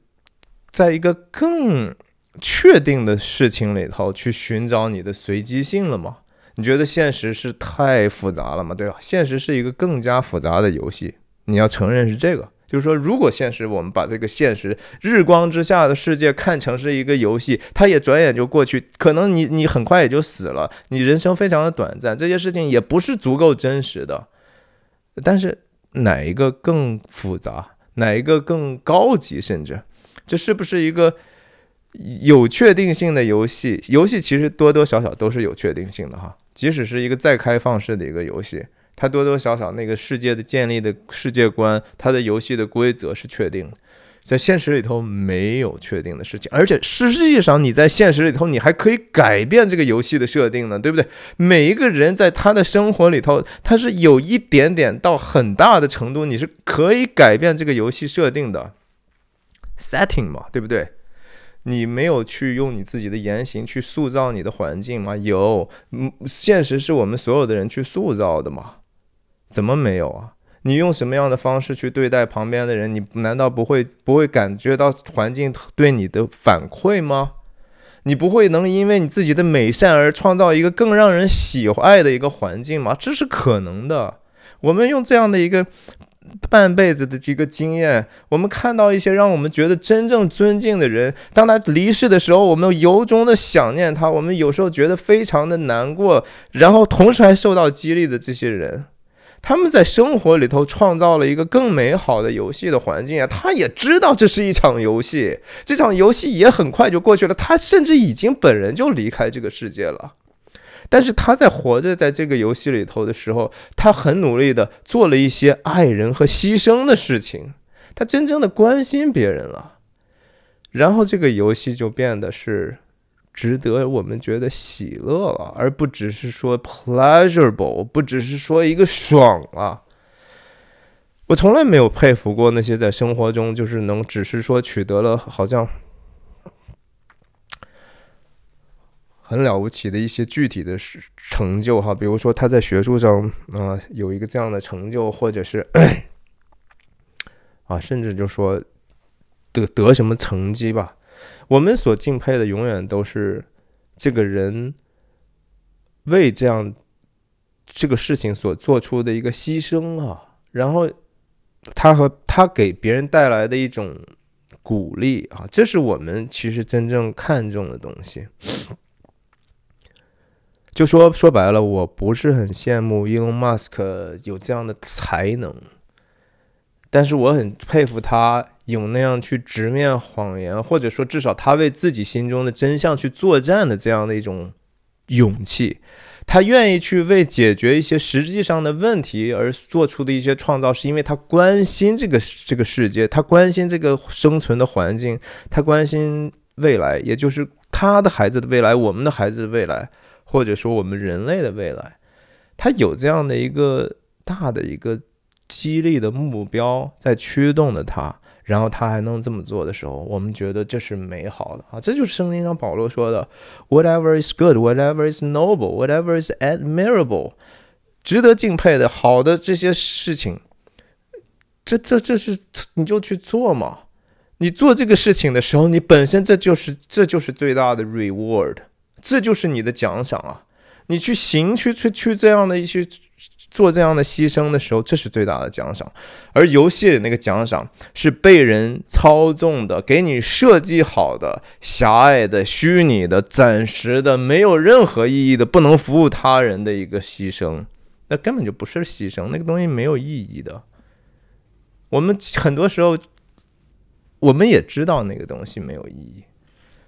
在一个更确定的事情里头去寻找你的随机性了吗？你觉得现实是太复杂了吗？对吧？现实是一个更加复杂的游戏，你要承认是这个。就是说，如果现实我们把这个现实日光之下的世界看成是一个游戏，它也转眼就过去，可能你你很快也就死了，你人生非常的短暂，这些事情也不是足够真实的。但是哪一个更复杂？哪一个更高级？甚至这是不是一个有确定性的游戏？游戏其实多多少少都是有确定性的哈。即使是一个再开放式的一个游戏，它多多少少那个世界的建立的世界观，它的游戏的规则是确定的。在现实里头没有确定的事情，而且实际上你在现实里头，你还可以改变这个游戏的设定呢，对不对？每一个人在他的生活里头，他是有一点点到很大的程度，你是可以改变这个游戏设定的 setting 嘛，对不对？你没有去用你自己的言行去塑造你的环境吗？有，现实是我们所有的人去塑造的嘛？怎么没有啊？你用什么样的方式去对待旁边的人？你难道不会不会感觉到环境对你的反馈吗？你不会能因为你自己的美善而创造一个更让人喜爱的一个环境吗？这是可能的。我们用这样的一个半辈子的这个经验，我们看到一些让我们觉得真正尊敬的人，当他离世的时候，我们由衷的想念他，我们有时候觉得非常的难过，然后同时还受到激励的这些人。他们在生活里头创造了一个更美好的游戏的环境啊！他也知道这是一场游戏，这场游戏也很快就过去了。他甚至已经本人就离开这个世界了，但是他在活着在这个游戏里头的时候，他很努力的做了一些爱人和牺牲的事情，他真正的关心别人了，然后这个游戏就变得是。值得我们觉得喜乐了，而不只是说 pleasurable，不只是说一个爽啊。我从来没有佩服过那些在生活中就是能只是说取得了好像很了不起的一些具体的成就哈，比如说他在学术上啊有一个这样的成就，或者是 啊，甚至就说得得什么成绩吧。我们所敬佩的永远都是这个人为这样这个事情所做出的一个牺牲啊，然后他和他给别人带来的一种鼓励啊，这是我们其实真正看重的东西。就说说白了，我不是很羡慕 Elon Musk 有这样的才能，但是我很佩服他。有那样去直面谎言，或者说至少他为自己心中的真相去作战的这样的一种勇气。他愿意去为解决一些实际上的问题而做出的一些创造，是因为他关心这个 这个世界，他关心这个生存的环境，他关心未来，也就是他的孩子的未来，我们的孩子的未来，或者说我们人类的未来。他有这样的一个大的一个激励的目标在驱动着他。然后他还能这么做的时候，我们觉得这是美好的啊！这就是圣经上保罗说的：“Whatever is good, whatever is noble, whatever is admirable，值得敬佩的好的这些事情，这这这是你就去做嘛！你做这个事情的时候，你本身这就是这就是最大的 reward，这就是你的奖赏啊！你去行去去去这样的一些。”做这样的牺牲的时候，这是最大的奖赏。而游戏里那个奖赏是被人操纵的，给你设计好的、狭隘的、虚拟的、暂时的、没有任何意义的、不能服务他人的一个牺牲。那根本就不是牺牲，那个东西没有意义的。我们很多时候，我们也知道那个东西没有意义，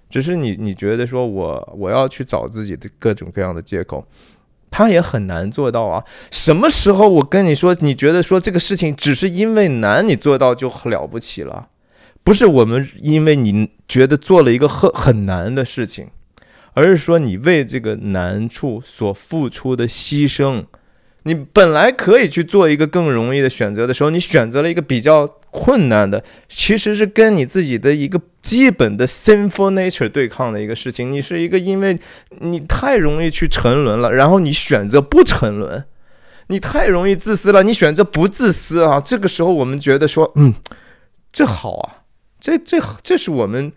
只是你你觉得说我我要去找自己的各种各样的借口。他也很难做到啊！什么时候我跟你说，你觉得说这个事情只是因为难，你做到就了不起了？不是我们因为你觉得做了一个很很难的事情，而是说你为这个难处所付出的牺牲。你本来可以去做一个更容易的选择的时候，你选择了一个比较困难的，其实是跟你自己的一个基本的 sinful nature 对抗的一个事情。你是一个因为你太容易去沉沦了，然后你选择不沉沦；你太容易自私了，你选择不自私啊。这个时候，我们觉得说，嗯，这好啊，这这这是我们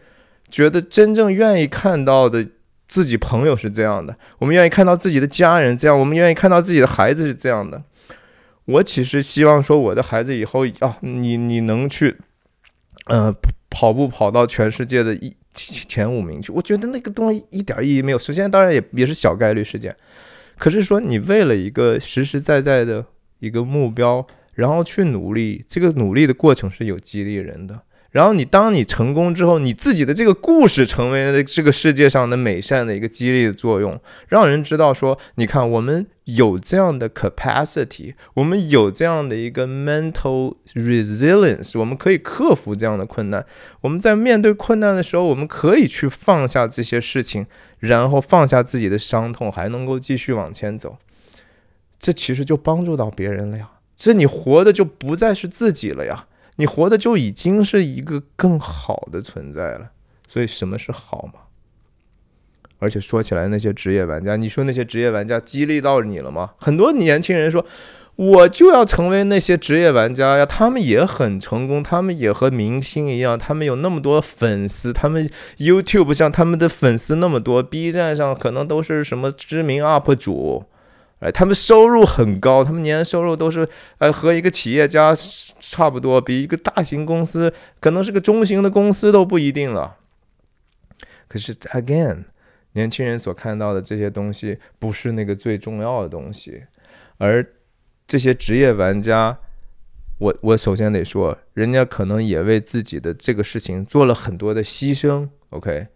觉得真正愿意看到的。自己朋友是这样的，我们愿意看到自己的家人这样，我们愿意看到自己的孩子是这样的。我其实希望说，我的孩子以后啊，你你能去，呃，跑步跑到全世界的一前五名去。我觉得那个东西一点意义没有。首先，当然也也是小概率事件。可是说，你为了一个实实在在的一个目标，然后去努力，这个努力的过程是有激励人的。然后你当你成功之后，你自己的这个故事成为了这个世界上的美善的一个激励的作用，让人知道说，你看我们有这样的 capacity，我们有这样的一个 mental resilience，我们可以克服这样的困难。我们在面对困难的时候，我们可以去放下这些事情，然后放下自己的伤痛，还能够继续往前走。这其实就帮助到别人了呀，这你活的就不再是自己了呀。你活的就已经是一个更好的存在了，所以什么是好嘛？而且说起来，那些职业玩家，你说那些职业玩家激励到你了吗？很多年轻人说，我就要成为那些职业玩家呀，他们也很成功，他们也和明星一样，他们有那么多粉丝，他们 YouTube 像他们的粉丝那么多，B 站上可能都是什么知名 UP 主。哎，他们收入很高，他们年收入都是呃和一个企业家差不多，比一个大型公司可能是个中型的公司都不一定了。可是 again，年轻人所看到的这些东西不是那个最重要的东西，而这些职业玩家，我我首先得说，人家可能也为自己的这个事情做了很多的牺牲。OK。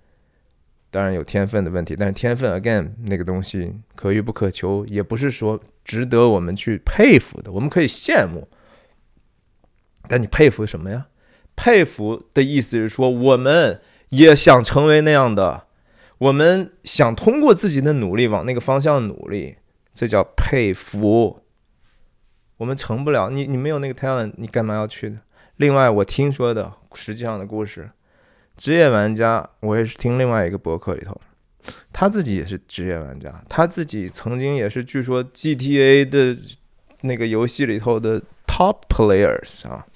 当然有天分的问题，但是天分 again 那个东西可遇不可求，也不是说值得我们去佩服的。我们可以羡慕，但你佩服什么呀？佩服的意思是说，我们也想成为那样的，我们想通过自己的努力往那个方向努力，这叫佩服。我们成不了，你你没有那个 talent，你干嘛要去呢？另外，我听说的实际上的故事。职业玩家，我也是听另外一个博客里头，他自己也是职业玩家，他自己曾经也是据说 GTA 的那个游戏里头的 top players 啊，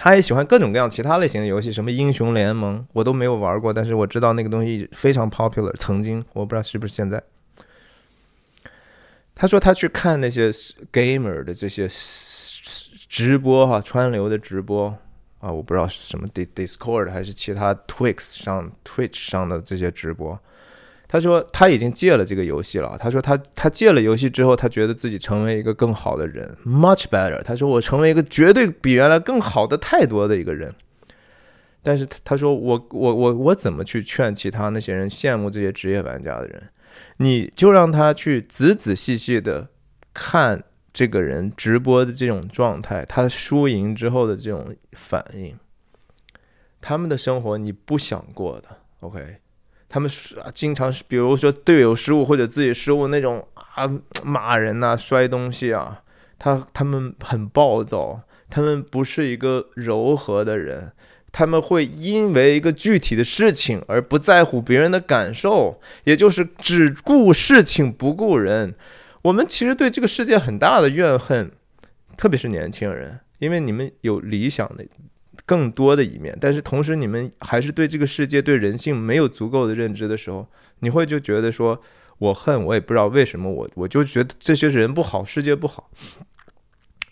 他也喜欢各种各样其他类型的游戏，什么英雄联盟我都没有玩过，但是我知道那个东西非常 popular，曾经我不知道是不是现在。他说他去看那些 gamer 的这些直播哈，川流的直播。啊，我不知道是什么 Discord 还是其他 Twix 上 Twitch 上的这些直播，他说他已经戒了这个游戏了。他说他他戒了游戏之后，他觉得自己成为一个更好的人，much better。他说我成为一个绝对比原来更好的太多的一个人。但是他说我我我我怎么去劝其他那些人羡慕这些职业玩家的人？你就让他去仔仔细细的看这个人直播的这种状态，他输赢之后的这种反应，他们的生活你不想过的，OK。他们经常是，比如说队友失误或者自己失误那种啊，骂人呐、摔东西啊，他他们很暴躁，他们不是一个柔和的人，他们会因为一个具体的事情而不在乎别人的感受，也就是只顾事情不顾人。我们其实对这个世界很大的怨恨，特别是年轻人，因为你们有理想的。更多的一面，但是同时你们还是对这个世界、对人性没有足够的认知的时候，你会就觉得说，我恨，我也不知道为什么，我我就觉得这些人不好，世界不好。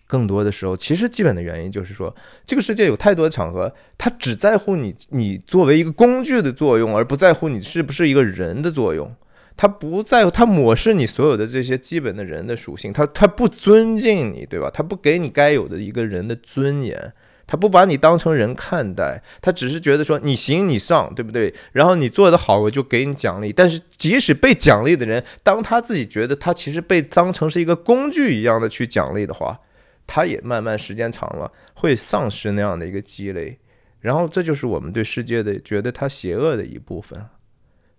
更多的时候，其实基本的原因就是说，这个世界有太多的场合，他只在乎你，你作为一个工具的作用，而不在乎你是不是一个人的作用。他不在乎，他抹视你所有的这些基本的人的属性，他他不尊敬你，对吧？他不给你该有的一个人的尊严。他不把你当成人看待，他只是觉得说你行你上，对不对？然后你做得好，我就给你奖励。但是即使被奖励的人，当他自己觉得他其实被当成是一个工具一样的去奖励的话，他也慢慢时间长了会丧失那样的一个积累。然后这就是我们对世界的觉得它邪恶的一部分。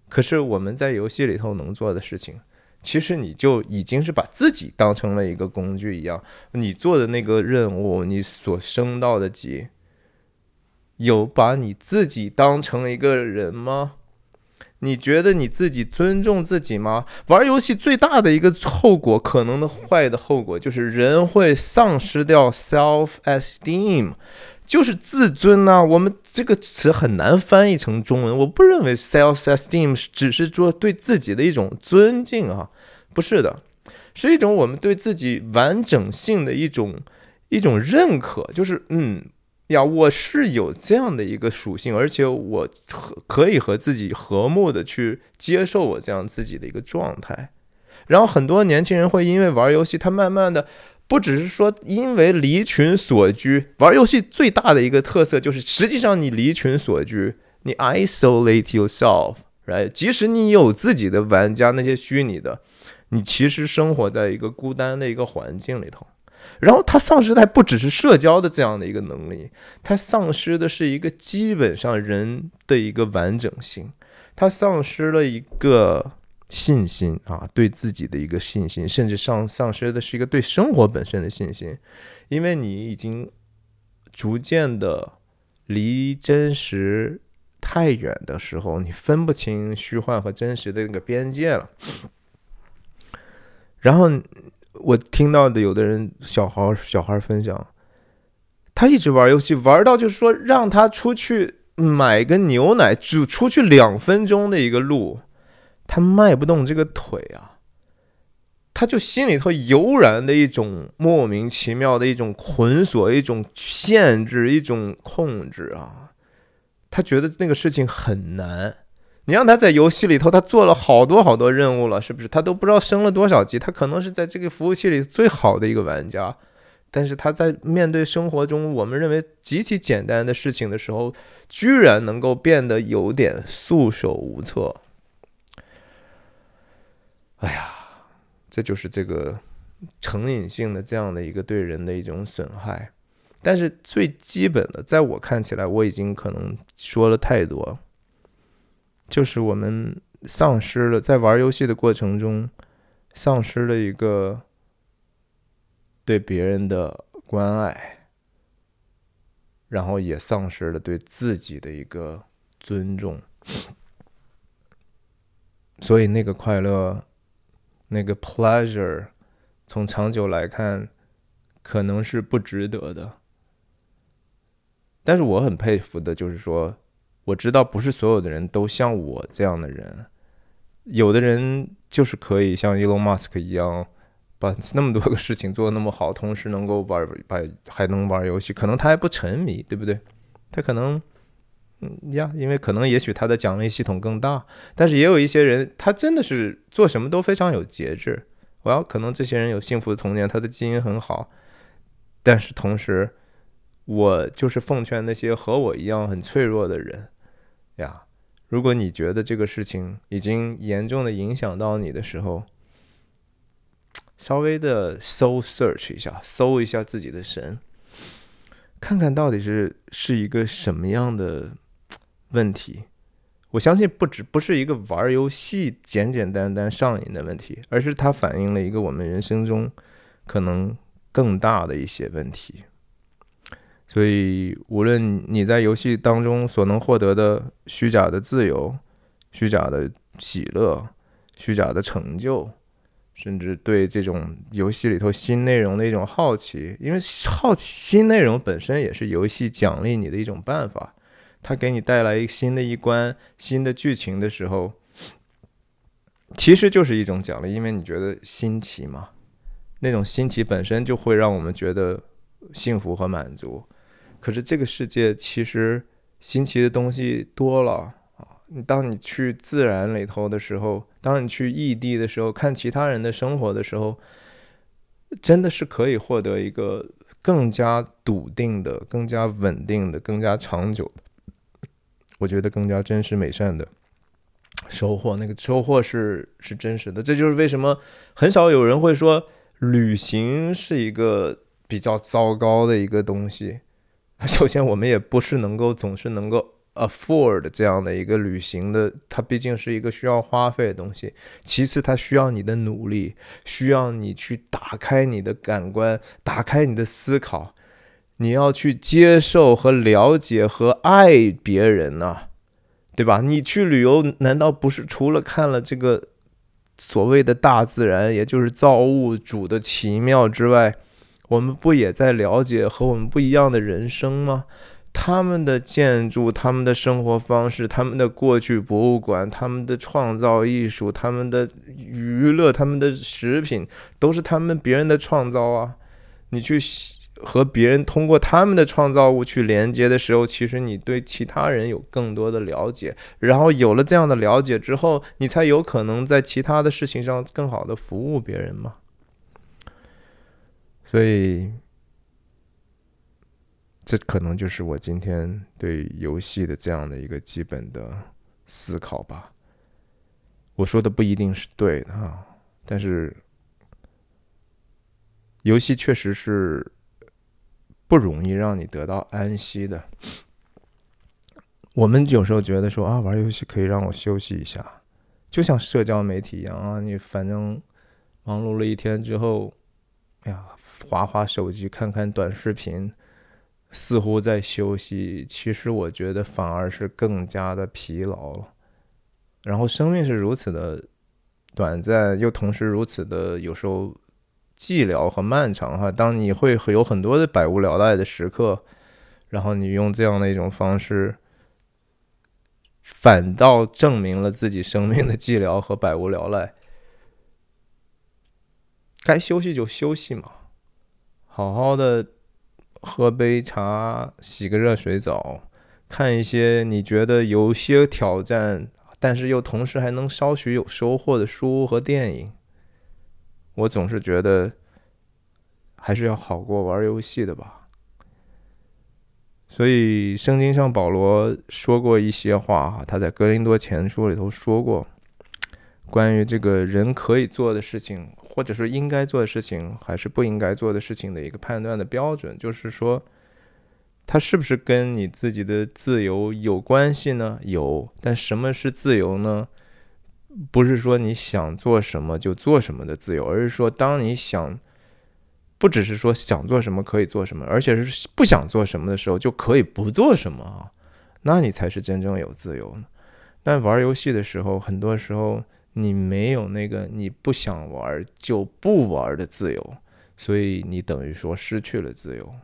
可是我们在游戏里头能做的事情。其实你就已经是把自己当成了一个工具一样，你做的那个任务，你所升到的级，有把你自己当成一个人吗？你觉得你自己尊重自己吗？玩游戏最大的一个后果，可能的坏的后果，就是人会丧失掉 self esteem。就是自尊呐，我们这个词很难翻译成中文。我不认为 self esteem 只是说对自己的一种尊敬啊，不是的，是一种我们对自己完整性的一种一种认可。就是嗯呀，我是有这样的一个属性，而且我和可以和自己和睦的去接受我这样自己的一个状态。然后很多年轻人会因为玩游戏，他慢慢的。不只是说因为离群所居，玩游戏最大的一个特色就是，实际上你离群所居，你 isolate yourself，right？即使你有自己的玩家，那些虚拟的，你其实生活在一个孤单的一个环境里头。然后他丧失的还不只是社交的这样的一个能力，他丧失的是一个基本上人的一个完整性，他丧失了一个。信心啊，对自己的一个信心，甚至丧丧失的是一个对生活本身的信心，因为你已经逐渐的离真实太远的时候，你分不清虚幻和真实的那个边界了。然后我听到的有的人小孩小孩分享，他一直玩游戏，玩到就是说让他出去买个牛奶，只出去两分钟的一个路。他迈不动这个腿啊，他就心里头油然的一种莫名其妙的一种捆锁、一种限制、一种控制啊。他觉得那个事情很难。你让他在游戏里头，他做了好多好多任务了，是不是？他都不知道升了多少级。他可能是在这个服务器里最好的一个玩家，但是他在面对生活中我们认为极其简单的事情的时候，居然能够变得有点束手无策。哎呀，这就是这个成瘾性的这样的一个对人的一种损害。但是最基本的，在我看起来，我已经可能说了太多，就是我们丧失了在玩游戏的过程中，丧失了一个对别人的关爱，然后也丧失了对自己的一个尊重。所以那个快乐。那个 pleasure，从长久来看，可能是不值得的。但是我很佩服的，就是说，我知道不是所有的人都像我这样的人，有的人就是可以像 Elon Musk 一样，把那么多个事情做的那么好，同时能够玩，把还能玩游戏，可能他还不沉迷，对不对？他可能嗯呀，因为可能也许他的奖励系统更大，但是也有一些人，他真的是做什么都非常有节制。我要可能这些人有幸福的童年，他的基因很好，但是同时，我就是奉劝那些和我一样很脆弱的人呀，如果你觉得这个事情已经严重的影响到你的时候，稍微的 soul search 一下，搜一下自己的神，看看到底是是一个什么样的问题。我相信不止不是一个玩游戏简简单单上瘾的问题，而是它反映了一个我们人生中可能更大的一些问题。所以，无论你在游戏当中所能获得的虚假的自由、虚假的喜乐、虚假的成就。甚至对这种游戏里头新内容的一种好奇，因为好奇新内容本身也是游戏奖励你的一种办法。它给你带来一新的一关、新的剧情的时候，其实就是一种奖励，因为你觉得新奇嘛。那种新奇本身就会让我们觉得幸福和满足。可是这个世界其实新奇的东西多了。你当你去自然里头的时候，当你去异地的时候，看其他人的生活的时候，真的是可以获得一个更加笃定的、更加稳定的、更加长久的，我觉得更加真实美善的收获。那个收获是是真实的，这就是为什么很少有人会说旅行是一个比较糟糕的一个东西。首先，我们也不是能够总是能够。afford 这样的一个旅行的，它毕竟是一个需要花费的东西。其次，它需要你的努力，需要你去打开你的感官，打开你的思考。你要去接受和了解和爱别人呐，对吧？你去旅游，难道不是除了看了这个所谓的大自然，也就是造物主的奇妙之外，我们不也在了解和我们不一样的人生吗？他们的建筑、他们的生活方式、他们的过去博物馆、他们的创造艺术、他们的娱乐、他们的食品，都是他们别人的创造啊！你去和别人通过他们的创造物去连接的时候，其实你对其他人有更多的了解，然后有了这样的了解之后，你才有可能在其他的事情上更好的服务别人嘛。所以。这可能就是我今天对游戏的这样的一个基本的思考吧。我说的不一定是对的啊，但是游戏确实是不容易让你得到安息的。我们有时候觉得说啊，玩游戏可以让我休息一下，就像社交媒体一样啊，你反正忙碌了一天之后，哎呀，划划手机，看看短视频。似乎在休息，其实我觉得反而是更加的疲劳了。然后生命是如此的短暂，又同时如此的有时候寂寥和漫长哈。当你会有很多的百无聊赖的时刻，然后你用这样的一种方式，反倒证明了自己生命的寂寥和百无聊赖。该休息就休息嘛，好好的。喝杯茶，洗个热水澡，看一些你觉得有些挑战，但是又同时还能稍许有收获的书和电影。我总是觉得还是要好过玩游戏的吧。所以圣经上保罗说过一些话哈，他在哥林多前书里头说过，关于这个人可以做的事情。或者说应该做的事情，还是不应该做的事情的一个判断的标准，就是说，它是不是跟你自己的自由有关系呢？有，但什么是自由呢？不是说你想做什么就做什么的自由，而是说，当你想，不只是说想做什么可以做什么，而且是不想做什么的时候就可以不做什么啊，那你才是真正有自由。但玩游戏的时候，很多时候。你没有那个你不想玩就不玩的自由，所以你等于说失去了自由。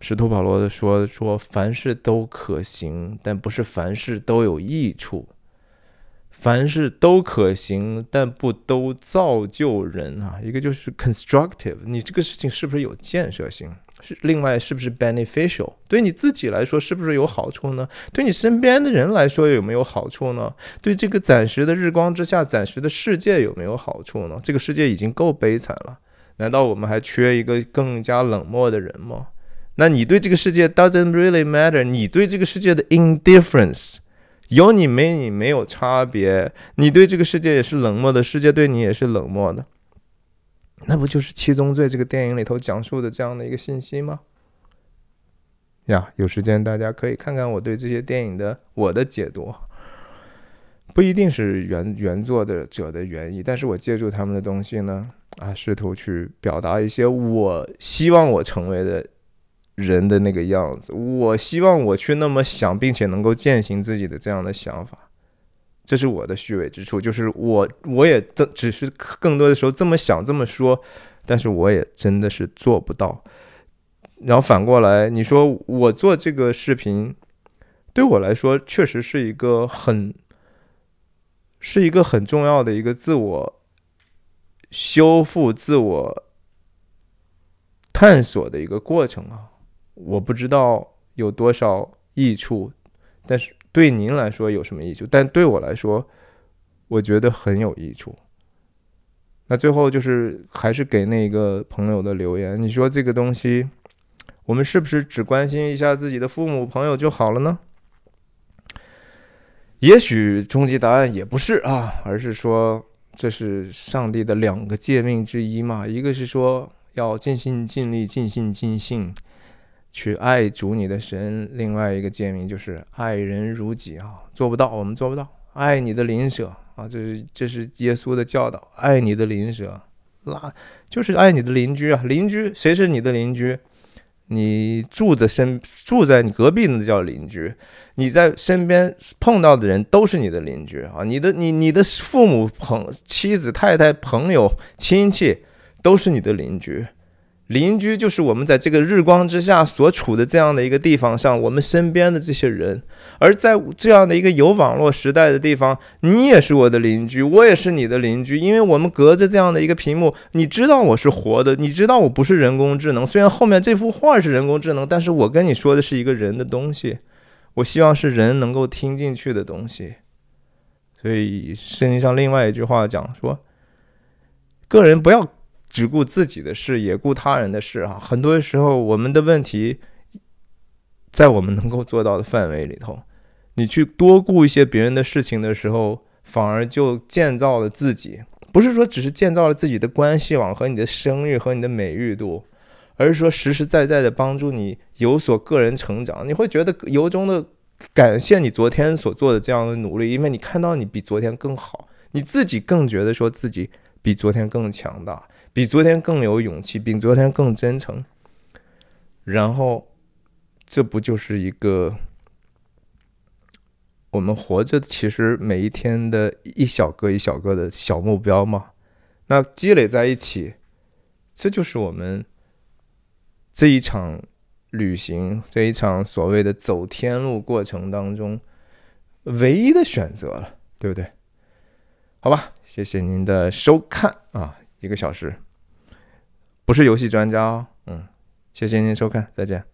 使徒保罗的说说凡事都可行，但不是凡事都有益处；凡事都可行，但不都造就人啊。一个就是 constructive，你这个事情是不是有建设性？是另外是不是 beneficial？对你自己来说是不是有好处呢？对你身边的人来说有没有好处呢？对这个暂时的日光之下、暂时的世界有没有好处呢？这个世界已经够悲惨了，难道我们还缺一个更加冷漠的人吗？那你对这个世界 doesn't really matter？你对这个世界的 indifference 有你没你没有差别？你对这个世界也是冷漠的，世界对你也是冷漠的。那不就是《七宗罪》这个电影里头讲述的这样的一个信息吗？呀，有时间大家可以看看我对这些电影的我的解读，不一定是原原作的者的原意，但是我借助他们的东西呢，啊，试图去表达一些我希望我成为的人的那个样子，我希望我去那么想，并且能够践行自己的这样的想法。这是我的虚伪之处，就是我我也只只是更多的时候这么想这么说，但是我也真的是做不到。然后反过来，你说我做这个视频，对我来说确实是一个很，是一个很重要的一个自我修复、自我探索的一个过程啊。我不知道有多少益处，但是。对您来说有什么益处？但对我来说，我觉得很有益处。那最后就是还是给那个朋友的留言，你说这个东西，我们是不是只关心一下自己的父母朋友就好了呢？也许终极答案也不是啊，而是说这是上帝的两个诫命之一嘛，一个是说要尽心尽力、尽心尽性。去爱主你的神，另外一个诫命就是爱人如己啊，做不到，我们做不到。爱你的邻舍啊，这是这是耶稣的教导，爱你的邻舍，那就是爱你的邻居啊。邻居谁是你的邻居？你住的身住在你隔壁那叫邻居，你在身边碰到的人都是你的邻居啊。你的你你的父母朋妻子太太朋友亲戚都是你的邻居。邻居就是我们在这个日光之下所处的这样的一个地方上，我们身边的这些人。而在这样的一个有网络时代的地方，你也是我的邻居，我也是你的邻居，因为我们隔着这样的一个屏幕，你知道我是活的，你知道我不是人工智能。虽然后面这幅画是人工智能，但是我跟你说的是一个人的东西，我希望是人能够听进去的东西。所以圣经上另外一句话讲说，个人不要。只顾自己的事，也顾他人的事啊！很多时候，我们的问题在我们能够做到的范围里头。你去多顾一些别人的事情的时候，反而就建造了自己。不是说只是建造了自己的关系网和你的声誉和你的美誉度，而是说实实在在的帮助你有所个人成长。你会觉得由衷的感谢你昨天所做的这样的努力，因为你看到你比昨天更好，你自己更觉得说自己比昨天更强大。比昨天更有勇气，比昨天更真诚。然后，这不就是一个我们活着其实每一天的一小个一小个的小目标吗？那积累在一起，这就是我们这一场旅行、这一场所谓的走天路过程当中唯一的选择了，对不对？好吧，谢谢您的收看啊。一个小时，不是游戏专家哦。嗯，谢谢您收看，再见。